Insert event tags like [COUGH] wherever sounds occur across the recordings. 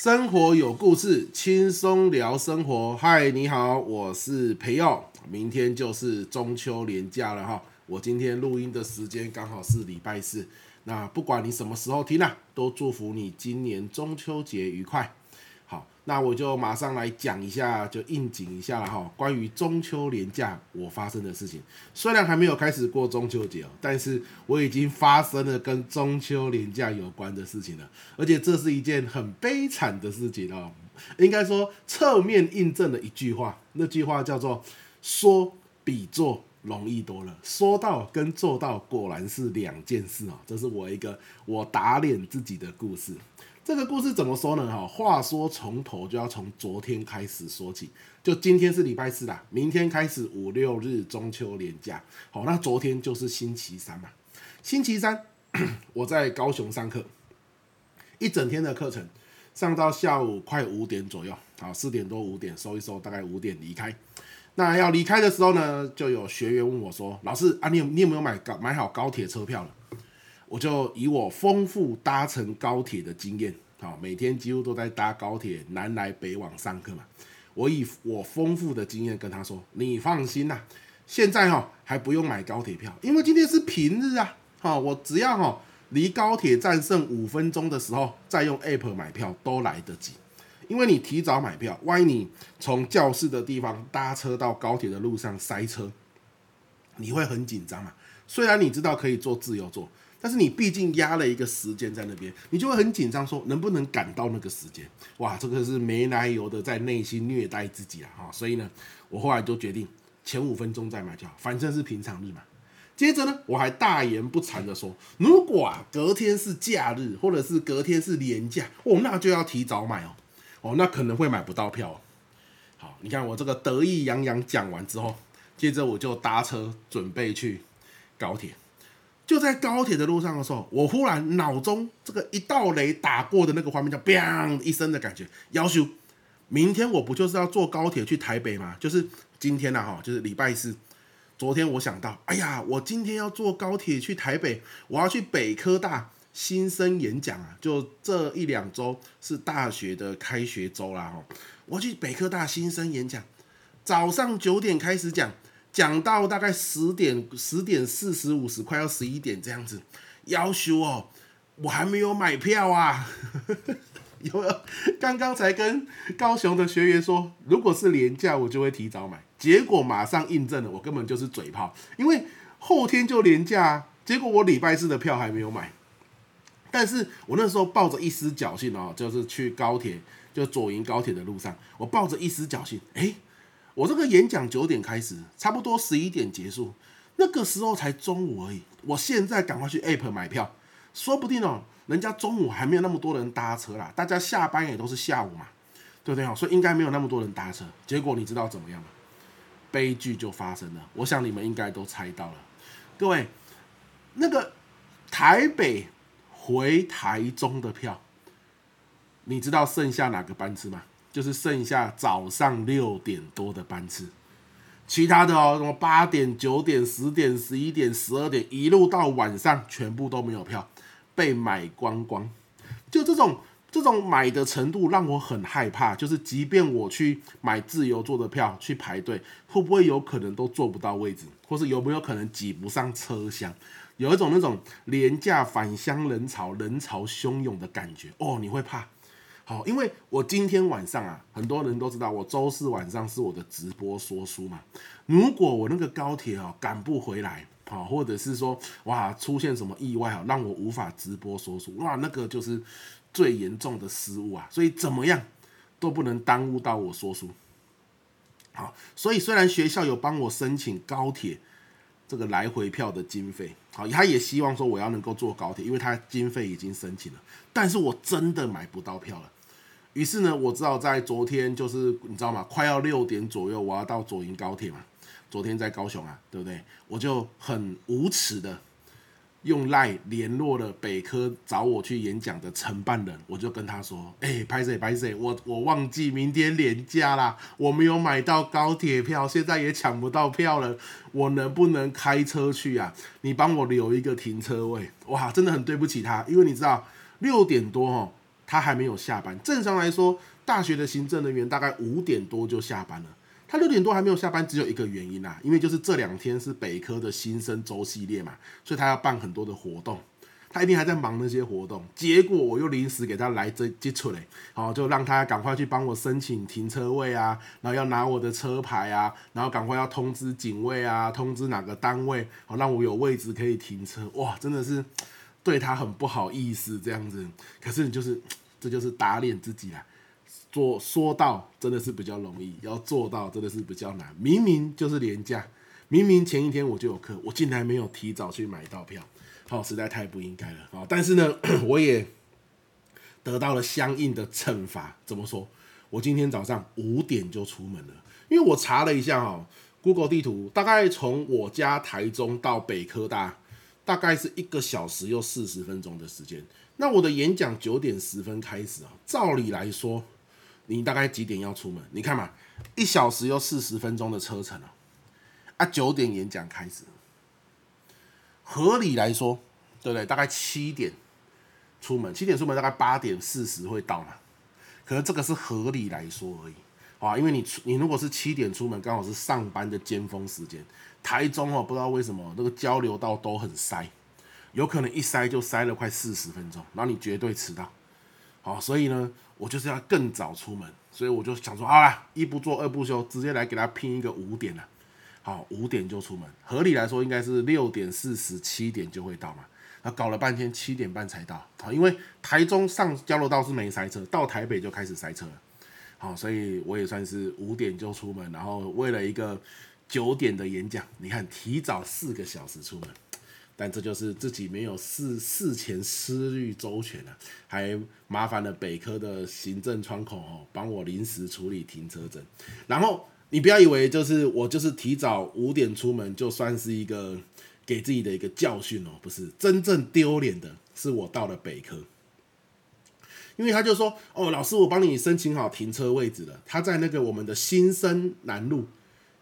生活有故事，轻松聊生活。嗨，你好，我是培耀。明天就是中秋连假了哈，我今天录音的时间刚好是礼拜四。那不管你什么时候听啊，都祝福你今年中秋节愉快。那我就马上来讲一下，就应景一下了哈。关于中秋连假我发生的事情，虽然还没有开始过中秋节哦，但是我已经发生了跟中秋连假有关的事情了，而且这是一件很悲惨的事情哦。应该说侧面印证了一句话，那句话叫做“说比做容易多了”，说到跟做到果然是两件事啊。这是我一个我打脸自己的故事。这个故事怎么说呢？哈，话说从头就要从昨天开始说起。就今天是礼拜四啦，明天开始五六日中秋连假。好，那昨天就是星期三嘛。星期三 [CLEARS THROAT] 我在高雄上课，一整天的课程上到下午快五点左右。好，四点多五点收一收，大概五点离开。那要离开的时候呢，就有学员问我说：“老师啊，你有你有没有买高买好高铁车票了？”我就以我丰富搭乘高铁的经验，好，每天几乎都在搭高铁南来北往上课嘛。我以我丰富的经验跟他说：“你放心呐，现在哈还不用买高铁票，因为今天是平日啊。好，我只要哈离高铁站剩五分钟的时候，再用 App 买票都来得及。因为你提早买票，万一你从教室的地方搭车到高铁的路上塞车，你会很紧张嘛。虽然你知道可以坐自由座。”但是你毕竟压了一个时间在那边，你就会很紧张，说能不能赶到那个时间？哇，这个是没来由的在内心虐待自己啊！哈，所以呢，我后来就决定前五分钟再买就好，反正是平常日嘛。接着呢，我还大言不惭的说，如果啊隔天是假日，或者是隔天是连假，哦，那就要提早买哦，哦，那可能会买不到票。好，你看我这个得意洋洋讲完之后，接着我就搭车准备去高铁。就在高铁的路上的时候，我忽然脑中这个一道雷打过的那个画面，叫“砰”一声的感觉。要求明天我不就是要坐高铁去台北吗？就是今天呐，哈，就是礼拜四。昨天我想到，哎呀，我今天要坐高铁去台北，我要去北科大新生演讲啊！就这一两周是大学的开学周啦，哈，我去北科大新生演讲，早上九点开始讲。讲到大概十点、十点四十五十，快要十一点这样子，要求哦，我还没有买票啊！[LAUGHS] 有没有？刚刚才跟高雄的学员说，如果是连假，我就会提早买。结果马上印证了，我根本就是嘴炮，因为后天就连假，结果我礼拜四的票还没有买。但是我那时候抱着一丝侥幸哦，就是去高铁，就左营高铁的路上，我抱着一丝侥幸，哎。我这个演讲九点开始，差不多十一点结束，那个时候才中午而已。我现在赶快去 App 买票，说不定哦，人家中午还没有那么多人搭车啦，大家下班也都是下午嘛，对不对哦？所以应该没有那么多人搭车。结果你知道怎么样吗？悲剧就发生了。我想你们应该都猜到了。各位，那个台北回台中的票，你知道剩下哪个班次吗？就是剩下早上六点多的班次，其他的哦，什么八点、九点、十点、十一点、十二点，一路到晚上，全部都没有票，被买光光。就这种这种买的程度让我很害怕，就是即便我去买自由座的票去排队，会不会有可能都坐不到位置，或是有没有可能挤不上车厢？有一种那种廉价返乡人潮，人潮汹涌的感觉哦，你会怕。好，因为我今天晚上啊，很多人都知道我周四晚上是我的直播说书嘛。如果我那个高铁啊赶不回来，好，或者是说哇出现什么意外啊，让我无法直播说书，哇，那个就是最严重的失误啊。所以怎么样都不能耽误到我说书。好，所以虽然学校有帮我申请高铁这个来回票的经费，好，他也希望说我要能够坐高铁，因为他经费已经申请了，但是我真的买不到票了。于是呢，我知道在昨天就是你知道吗？快要六点左右，我要到左营高铁嘛。昨天在高雄啊，对不对？我就很无耻的用赖联络了北科找我去演讲的承办人，我就跟他说：“哎，拍谢拍谢，我我忘记明天连假啦，我没有买到高铁票，现在也抢不到票了，我能不能开车去啊？你帮我留一个停车位。”哇，真的很对不起他，因为你知道六点多哦。他还没有下班。正常来说，大学的行政人员大概五点多就下班了。他六点多还没有下班，只有一个原因啦，因为就是这两天是北科的新生周系列嘛，所以他要办很多的活动。他一定还在忙那些活动，结果我又临时给他来这接出来，好，就让他赶快去帮我申请停车位啊，然后要拿我的车牌啊，然后赶快要通知警卫啊，通知哪个单位，好，让我有位置可以停车。哇，真的是对他很不好意思这样子。可是你就是，[TSK] 这就是打脸自己啦。做说到真的是比较容易，要做到真的是比较难。明明就是廉价，明明前一天我就有课，我竟然没有提早去买到票。好，实在太不应该了啊！但是呢，[COUGHS] 我也得到了相应的惩罚。怎么说？我今天早上五点就出门了，因为我查了一下哈，Google 地图大概从我家台中到北科大，大概是一个小时又四十分钟的时间。那我的演讲九点十分开始啊，照理来说，你大概几点要出门？你看嘛，一小时又四十分钟的车程啊，啊，九点演讲开始。合理来说，对不对？大概七点出门，七点出门，大概八点四十会到嘛。可是这个是合理来说而已啊，因为你你如果是七点出门，刚好是上班的尖峰时间。台中哦，不知道为什么那个交流道都很塞，有可能一塞就塞了快四十分钟，然后你绝对迟到。好，所以呢，我就是要更早出门，所以我就想说，好啦，一不做二不休，直接来给他拼一个五点了。好，五点就出门，合理来说应该是六点四十七点就会到嘛。那搞了半天七点半才到，好，因为台中上交流道是没塞车，到台北就开始塞车了。好，所以我也算是五点就出门，然后为了一个九点的演讲，你看提早四个小时出门，但这就是自己没有事事前思虑周全了，还麻烦了北科的行政窗口哦，帮我临时处理停车证，然后。你不要以为就是我就是提早五点出门就算是一个给自己的一个教训哦，不是，真正丢脸的是我到了北科，因为他就说哦，老师我帮你申请好停车位置了，他在那个我们的新生南路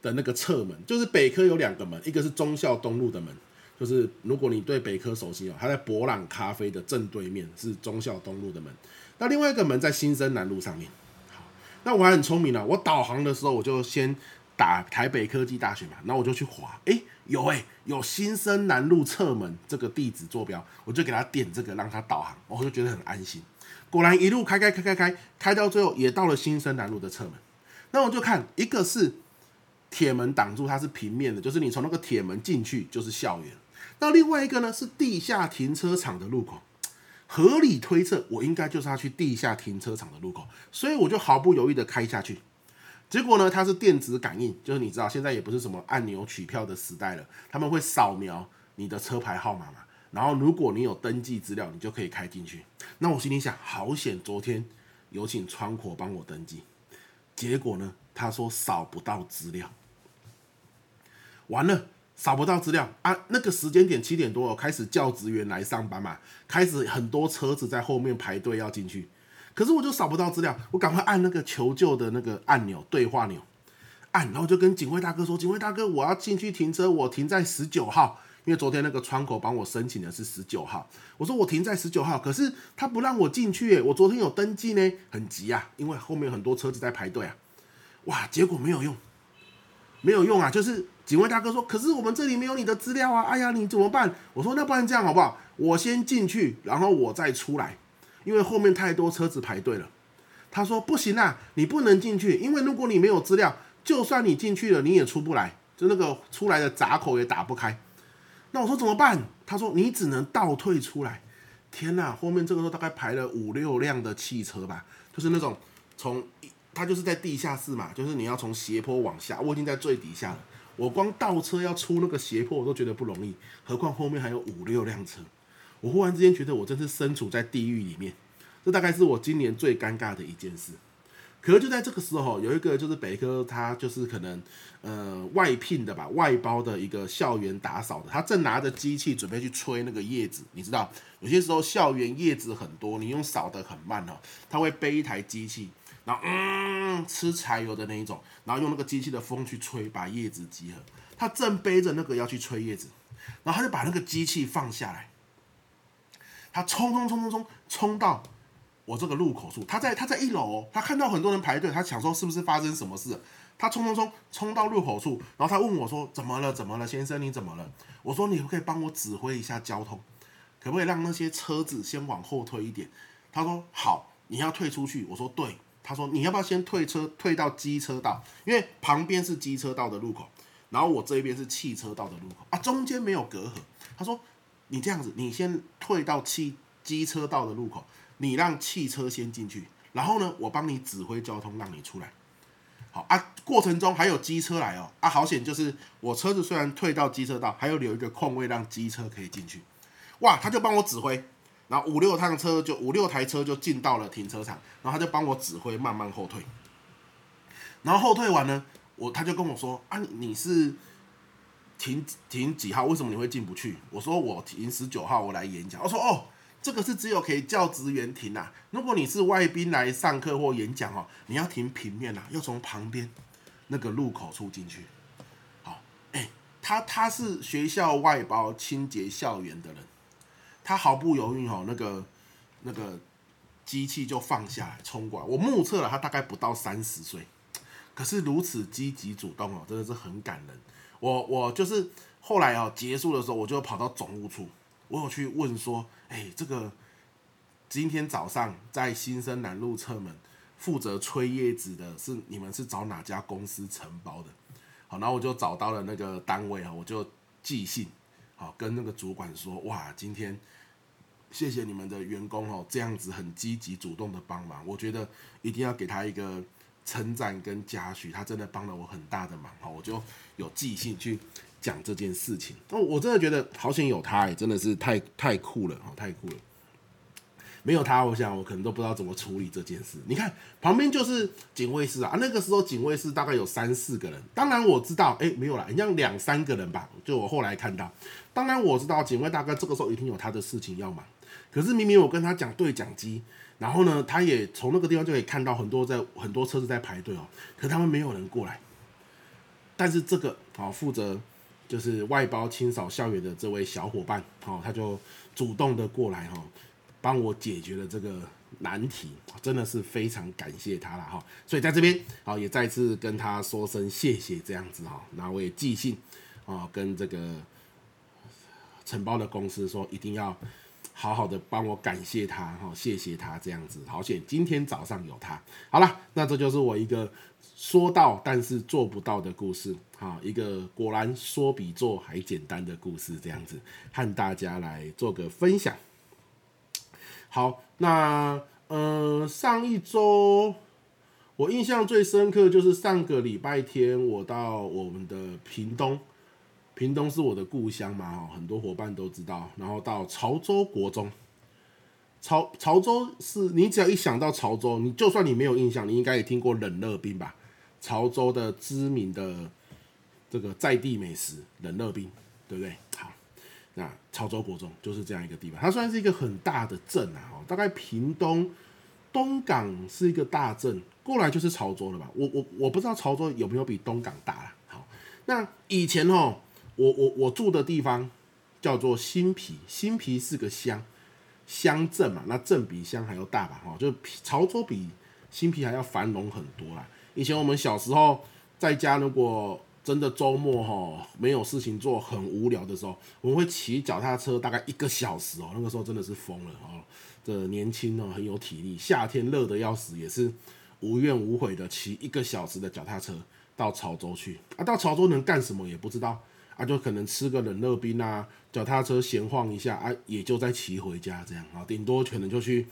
的那个侧门，就是北科有两个门，一个是中校东路的门，就是如果你对北科熟悉哦，它在博朗咖啡的正对面是忠孝东路的门，那另外一个门在新生南路上面。那我还很聪明了，我导航的时候我就先打台北科技大学嘛，然后我就去滑，哎，有哎，有新生南路侧门这个地址坐标，我就给他点这个让他导航，我就觉得很安心。果然一路开开开开开开到最后也到了新生南路的侧门，那我就看一个是铁门挡住，它是平面的，就是你从那个铁门进去就是校园，那另外一个呢是地下停车场的入口。合理推测，我应该就是要去地下停车场的路口，所以我就毫不犹豫的开下去。结果呢，它是电子感应，就是你知道现在也不是什么按钮取票的时代了，他们会扫描你的车牌号码嘛，然后如果你有登记资料，你就可以开进去。那我心里想，好险，昨天有请窗口帮我登记，结果呢，他说扫不到资料，完了。扫不到资料啊！那个时间点七点多，我开始叫职员来上班嘛，开始很多车子在后面排队要进去，可是我就扫不到资料，我赶快按那个求救的那个按钮，对话钮，按，然后就跟警卫大哥说：“警卫大哥，我要进去停车，我停在十九号，因为昨天那个窗口帮我申请的是十九号。”我说：“我停在十九号，可是他不让我进去，我昨天有登记呢，很急啊，因为后面很多车子在排队啊。”哇，结果没有用，没有用啊，就是。警卫大哥说：“可是我们这里没有你的资料啊！哎呀，你怎么办？”我说：“那不然这样好不好？我先进去，然后我再出来，因为后面太多车子排队了。”他说：“不行啊，你不能进去，因为如果你没有资料，就算你进去了，你也出不来，就那个出来的闸口也打不开。”那我说怎么办？他说：“你只能倒退出来。”天哪，后面这个时候大概排了五六辆的汽车吧，就是那种从他就是在地下室嘛，就是你要从斜坡往下，我已经在最底下了。我光倒车要出那个斜坡，我都觉得不容易，何况后面还有五六辆车。我忽然之间觉得我真是身处在地狱里面，这大概是我今年最尴尬的一件事。可是就在这个时候，有一个就是北科，他就是可能呃外聘的吧，外包的一个校园打扫的，他正拿着机器准备去吹那个叶子。你知道，有些时候校园叶子很多，你用扫得很慢哦，他会背一台机器。然后嗯，吃柴油的那一种，然后用那个机器的风去吹，把叶子集合。他正背着那个要去吹叶子，然后他就把那个机器放下来，他冲冲冲冲冲冲到我这个入口处，他在他在一楼哦，他看到很多人排队，他想说是不是发生什么事？他冲冲冲冲到入口处，然后他问我说：“怎么了？怎么了，先生？你怎么了？”我说：“你可不可以帮我指挥一下交通，可不可以让那些车子先往后退一点？”他说：“好，你要退出去。”我说：“对。”他说：“你要不要先退车，退到机车道？因为旁边是机车道的路口，然后我这边是汽车道的路口啊，中间没有隔阂。”他说：“你这样子，你先退到汽机车道的路口。”你让汽车先进去，然后呢，我帮你指挥交通，让你出来。好啊，过程中还有机车来哦，啊，好险，就是我车子虽然退到机车道，还有留一个空位让机车可以进去。哇，他就帮我指挥，然后五六趟车就五六台车就进到了停车场，然后他就帮我指挥慢慢后退。然后后退完呢，我他就跟我说啊，你是停停几号？为什么你会进不去？我说我停十九号，我来演讲。我说哦。这个是只有可以叫职员停、啊。如果你是外宾来上课或演讲哦，你要停平面、啊，要从旁边那个路口处进去。好，哎，他他是学校外包清洁校园的人，他毫不犹豫哦，那个那个机器就放下来冲过来。我目测了他大概不到三十岁，可是如此积极主动哦，真的是很感人。我我就是后来哦结束的时候，我就跑到总务处。我有去问说，哎，这个今天早上在新生南路侧门负责吹叶子的是你们是找哪家公司承包的？好，然后我就找到了那个单位啊，我就寄信，好跟那个主管说，哇，今天谢谢你们的员工哦，这样子很积极主动的帮忙，我觉得一定要给他一个称赞跟嘉许，他真的帮了我很大的忙，好，我就有寄信去。讲这件事情，哦，我真的觉得好险有他，哎，真的是太太酷了，哦，太酷了。没有他，我想我可能都不知道怎么处理这件事。你看旁边就是警卫室啊，那个时候警卫室大概有三四个人。当然我知道，哎，没有啦，好像两三个人吧。就我后来看到，当然我知道警卫大哥这个时候一定有他的事情要忙。可是明明我跟他讲对讲机，然后呢，他也从那个地方就可以看到很多在很多车子在排队哦，可他们没有人过来。但是这个好负责。就是外包清扫校园的这位小伙伴，哦，他就主动的过来，哈，帮我解决了这个难题，真的是非常感谢他了，哈。所以在这边，好，也再次跟他说声谢谢，这样子，哈。那我也寄信，啊，跟这个承包的公司说，一定要好好的帮我感谢他，哈，谢谢他这样子。好险，今天早上有他。好了，那这就是我一个。说到但是做不到的故事，哈，一个果然说比做还简单的故事，这样子和大家来做个分享。好，那呃，上一周我印象最深刻就是上个礼拜天，我到我们的屏东，屏东是我的故乡嘛，很多伙伴都知道。然后到潮州国中，潮潮州是你只要一想到潮州，你就算你没有印象，你应该也听过冷热冰吧？潮州的知名的这个在地美食冷热冰，对不对？好，那潮州国中就是这样一个地方，它算是一个很大的镇啊，大概屏东东港是一个大镇，过来就是潮州了吧？我我我不知道潮州有没有比东港大啦。好，那以前哦，我我我住的地方叫做新皮，新皮是个乡乡镇嘛，那镇比乡还要大吧？哈，就潮州比新皮还要繁荣很多啦。以前我们小时候在家，如果真的周末哈没有事情做，很无聊的时候，我们会骑脚踏车大概一个小时哦。那个时候真的是疯了哦，这年轻哦很有体力，夏天热的要死，也是无怨无悔的骑一个小时的脚踏车到潮州去啊。到潮州能干什么也不知道啊，就可能吃个冷热冰啊，脚踏车闲晃一下啊，也就再骑回家这样啊，顶多可能就去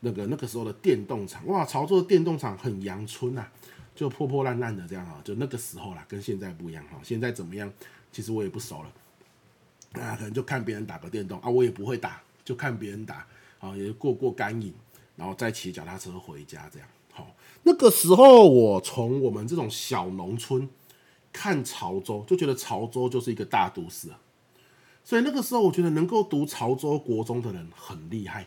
那个那个时候的电动厂哇，潮州的电动厂很阳春呐。就破破烂烂的这样啊，就那个时候啦，跟现在不一样哈。现在怎么样？其实我也不熟了，啊，可能就看别人打个电动啊，我也不会打，就看别人打啊，也过过干瘾，然后再骑脚踏车回家这样。好，那个时候我从我们这种小农村看潮州，就觉得潮州就是一个大都市啊。所以那个时候我觉得能够读潮州国中的人很厉害。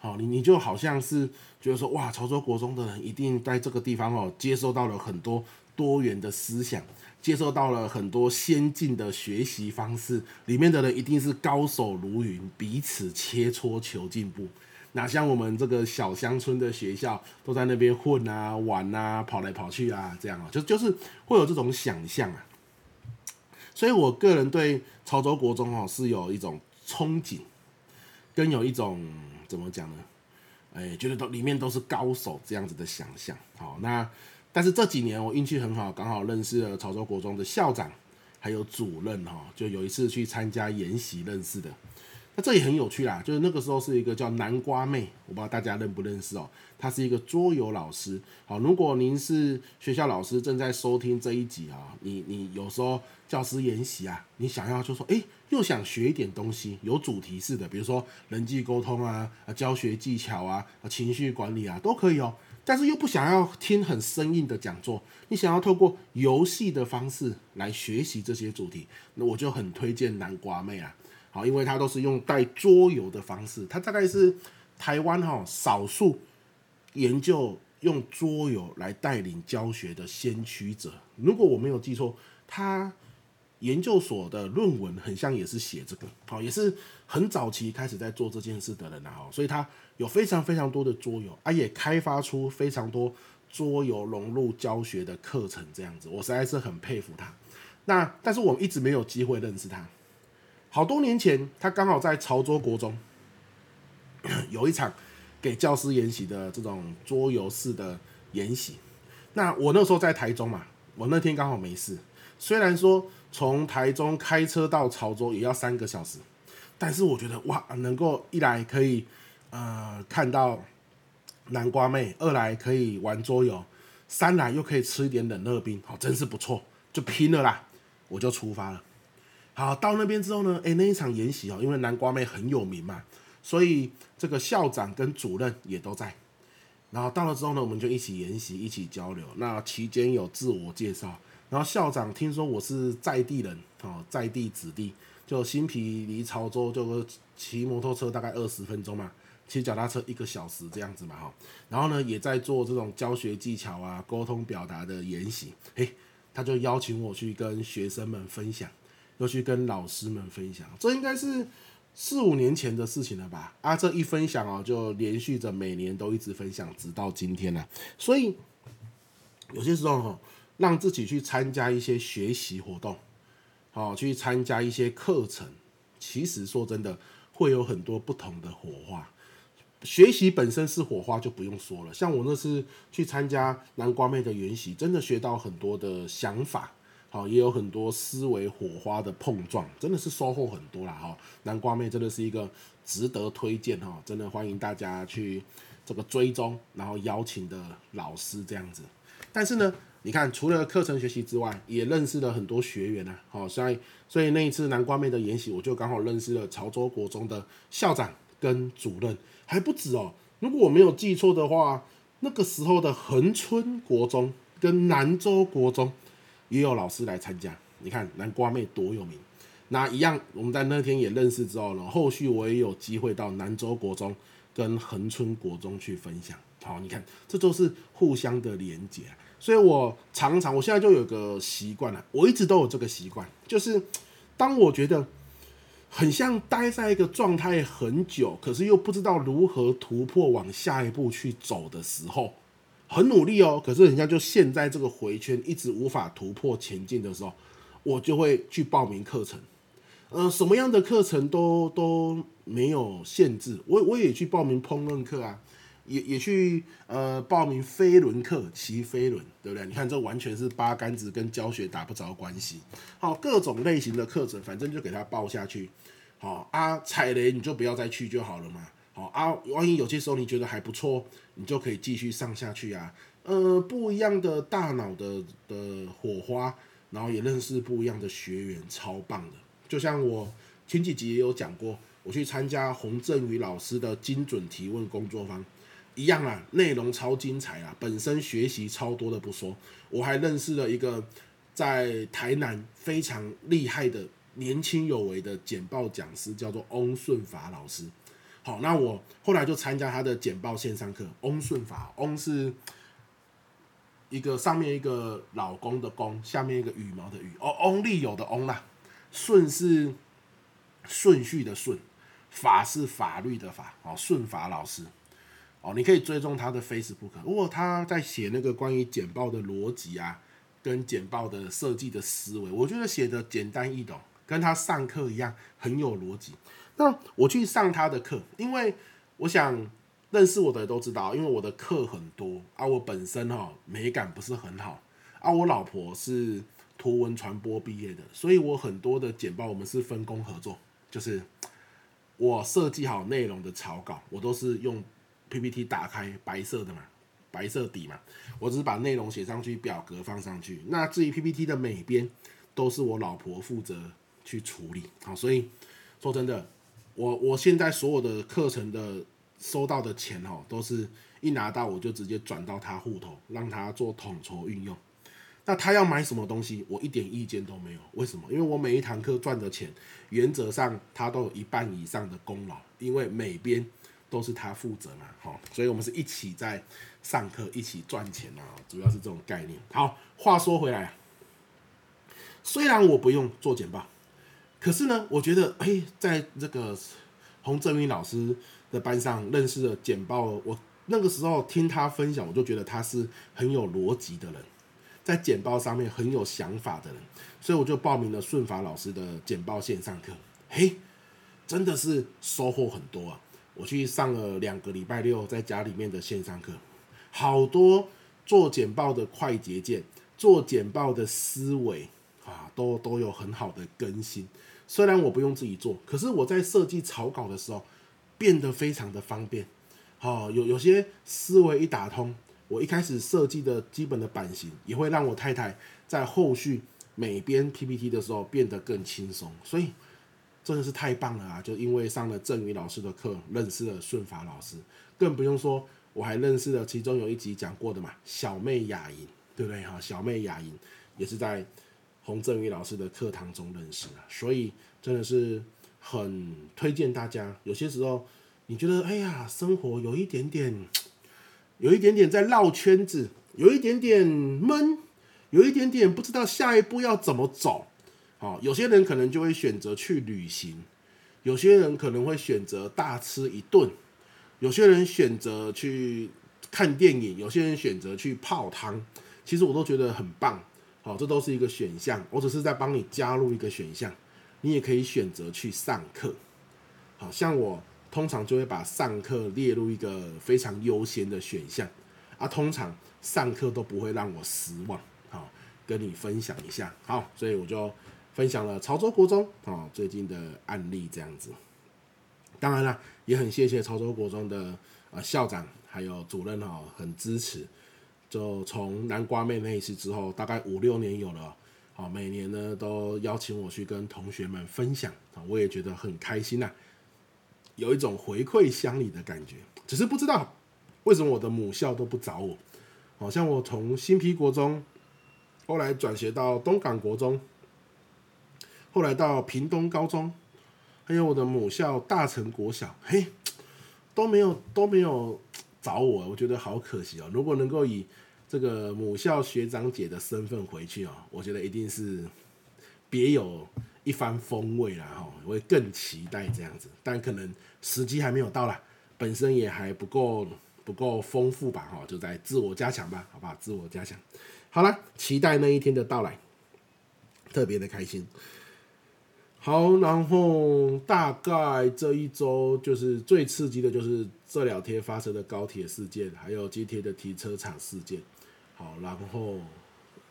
好，你你就好像是觉得说，哇，潮州国中的人一定在这个地方哦，接受到了很多多元的思想，接受到了很多先进的学习方式，里面的人一定是高手如云，彼此切磋求进步。哪像我们这个小乡村的学校，都在那边混啊、玩啊、跑来跑去啊，这样啊，就就是会有这种想象啊。所以我个人对潮州国中哦是有一种憧憬，跟有一种怎么讲呢？哎，觉得都里面都是高手这样子的想象。好，那但是这几年我运气很好，刚好认识了潮州国中的校长。还有主任哈，就有一次去参加研习认识的，那这也很有趣啦。就是那个时候是一个叫南瓜妹，我不知道大家认不认识哦。她是一个桌游老师。好，如果您是学校老师正在收听这一集啊，你你有时候教师研习啊，你想要就说，哎，又想学一点东西，有主题式的，比如说人际沟通啊、教学技巧啊、情绪管理啊，都可以哦。但是又不想要听很生硬的讲座，你想要透过游戏的方式来学习这些主题，那我就很推荐南瓜妹啊，好，因为它都是用带桌游的方式，它大概是台湾哈少数研究用桌游来带领教学的先驱者，如果我没有记错，他。研究所的论文很像也是写这个，好，也是很早期开始在做这件事的人啊，所以他有非常非常多的桌游，啊，也开发出非常多桌游融入教学的课程，这样子，我实在是很佩服他。那但是我一直没有机会认识他。好多年前，他刚好在潮州国中 [COUGHS] 有一场给教师研习的这种桌游式的研习。那我那时候在台中嘛，我那天刚好没事，虽然说。从台中开车到潮州也要三个小时，但是我觉得哇，能够一来可以呃看到南瓜妹，二来可以玩桌游，三来又可以吃一点冷热冰，好，真是不错，就拼了啦，我就出发了。好，到那边之后呢，哎，那一场研习哦，因为南瓜妹很有名嘛，所以这个校长跟主任也都在。然后到了之后呢，我们就一起研习，一起交流。那期间有自我介绍。然后校长听说我是在地人，哦，在地子弟，就新皮离潮州就骑摩托车大概二十分钟嘛，骑脚踏车一个小时这样子嘛，哈。然后呢，也在做这种教学技巧啊、沟通表达的研习，嘿，他就邀请我去跟学生们分享，又去跟老师们分享，这应该是四五年前的事情了吧？啊，这一分享哦，就连续着每年都一直分享，直到今天了。所以有些时候哈。让自己去参加一些学习活动，好，去参加一些课程。其实说真的，会有很多不同的火花。学习本身是火花，就不用说了。像我那次去参加南瓜妹的研习，真的学到很多的想法，好，也有很多思维火花的碰撞，真的是收获很多啦。哈。南瓜妹真的是一个值得推荐哈，真的欢迎大家去这个追踪，然后邀请的老师这样子。但是呢，你看，除了课程学习之外，也认识了很多学员啊。好，所以所以那一次南瓜妹的研习，我就刚好认识了潮州国中的校长跟主任，还不止哦。如果我没有记错的话，那个时候的恒春国中跟南州国中也有老师来参加。你看南瓜妹多有名，那一样，我们在那天也认识之后呢，后续我也有机会到南州国中跟恒春国中去分享。好，你看，这都是互相的连接。所以我常常，我现在就有个习惯了，我一直都有这个习惯，就是当我觉得很像待在一个状态很久，可是又不知道如何突破往下一步去走的时候，很努力哦，可是人家就陷在这个回圈，一直无法突破前进的时候，我就会去报名课程，呃，什么样的课程都都没有限制，我我也去报名烹饪课啊。也也去呃报名飞轮课，骑飞轮，对不对？你看这完全是八竿子跟教学打不着关系。好，各种类型的课程，反正就给他报下去。好啊，踩雷你就不要再去就好了嘛。好啊，万一有些时候你觉得还不错，你就可以继续上下去啊。呃，不一样的大脑的的火花，然后也认识不一样的学员，超棒的。就像我前几集也有讲过，我去参加洪振宇老师的精准提问工作坊。一样啊，内容超精彩啊，本身学习超多的不说，我还认识了一个在台南非常厉害的年轻有为的简报讲师，叫做翁顺法老师。好，那我后来就参加他的简报线上课。翁顺法，翁是一个上面一个老公的公，下面一个羽毛的羽，哦，翁立友的翁啦。顺是顺序的顺。法是法律的法哦，顺法老师哦，你可以追踪他的 Facebook。如果他在写那个关于简报的逻辑啊，跟简报的设计的思维，我觉得写的简单易懂，跟他上课一样很有逻辑。那我去上他的课，因为我想认识我的人都知道，因为我的课很多啊，我本身哈美感不是很好啊，我老婆是图文传播毕业的，所以我很多的简报我们是分工合作，就是。我设计好内容的草稿，我都是用 PPT 打开白色的嘛，白色底嘛，我只是把内容写上去，表格放上去。那至于 PPT 的美编，都是我老婆负责去处理。好，所以说真的，我我现在所有的课程的收到的钱哦，都是一拿到我就直接转到他户头，让他做统筹运用。那他要买什么东西，我一点意见都没有。为什么？因为我每一堂课赚的钱，原则上他都有一半以上的功劳，因为每边都是他负责嘛，好，所以我们是一起在上课，一起赚钱啊，主要是这种概念。好，话说回来，虽然我不用做简报，可是呢，我觉得，哎，在这个洪正宇老师的班上认识的简报，我那个时候听他分享，我就觉得他是很有逻辑的人。在简报上面很有想法的人，所以我就报名了顺法老师的简报线上课。嘿，真的是收获很多啊！我去上了两个礼拜六在家里面的线上课，好多做简报的快捷键，做简报的思维啊，都都有很好的更新。虽然我不用自己做，可是我在设计草稿的时候变得非常的方便。好，有有些思维一打通。我一开始设计的基本的版型，也会让我太太在后续每编 PPT 的时候变得更轻松，所以真的是太棒了啊！就因为上了郑宇老师的课，认识了顺法老师，更不用说我还认识了其中有一集讲过的嘛，小妹雅莹，对不对哈？小妹雅莹也是在洪正宇老师的课堂中认识的，所以真的是很推荐大家。有些时候你觉得哎呀，生活有一点点。有一点点在绕圈子，有一点点闷，有一点点不知道下一步要怎么走。好，有些人可能就会选择去旅行，有些人可能会选择大吃一顿，有些人选择去看电影，有些人选择去泡汤。其实我都觉得很棒。好，这都是一个选项，我只是在帮你加入一个选项，你也可以选择去上课。好，像我。通常就会把上课列入一个非常优先的选项啊，通常上课都不会让我失望。好，跟你分享一下。好，所以我就分享了潮州国中啊最近的案例这样子。当然了，也很谢谢潮州国中的呃校长还有主任哈，很支持。就从南瓜妹那一次之后，大概五六年有了，好，每年呢都邀请我去跟同学们分享啊，我也觉得很开心呐。有一种回馈乡里的感觉，只是不知道为什么我的母校都不找我。好像我从新埤国中，后来转学到东港国中，后来到屏东高中，还有我的母校大成国小，嘿，都没有都没有找我，我觉得好可惜哦。如果能够以这个母校学长姐的身份回去哦，我觉得一定是别有。一番风味啦，哈，我会更期待这样子，但可能时机还没有到啦，本身也还不够不够丰富吧，哈，就在自我加强吧，好不好？自我加强，好了，期待那一天的到来，特别的开心。好，然后大概这一周就是最刺激的，就是这两天发生的高铁事件，还有今天的停车场事件。好，然后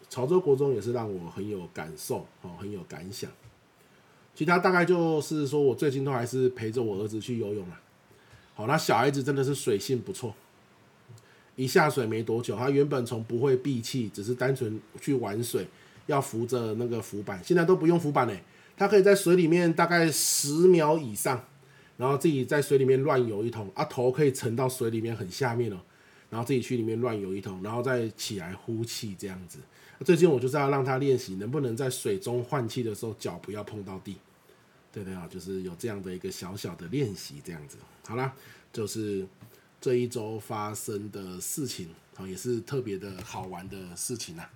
潮州国中也是让我很有感受，哦，很有感想。其他大概就是说，我最近都还是陪着我儿子去游泳了。好，那小孩子真的是水性不错，一下水没多久，他原本从不会闭气，只是单纯去玩水，要扶着那个浮板，现在都不用浮板嘞，他可以在水里面大概十秒以上，然后自己在水里面乱游一通，啊，头可以沉到水里面很下面了，然后自己去里面乱游一通，然后再起来呼气这样子。最近我就是要让他练习，能不能在水中换气的时候脚不要碰到地，对对啊，就是有这样的一个小小的练习，这样子。好啦，就是这一周发生的事情，啊，也是特别的好玩的事情啊。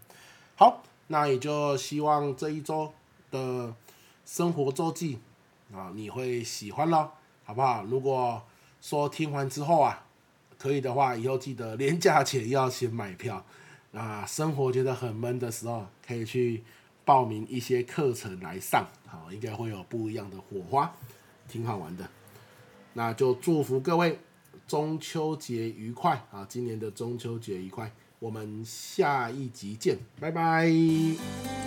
好，那也就希望这一周的生活周记啊，你会喜欢咯。好不好？如果说听完之后啊，可以的话，以后记得连假前要先买票。啊，生活觉得很闷的时候，可以去报名一些课程来上，好，应该会有不一样的火花，挺好玩的。那就祝福各位中秋节愉快啊！今年的中秋节愉快，我们下一集见，拜拜。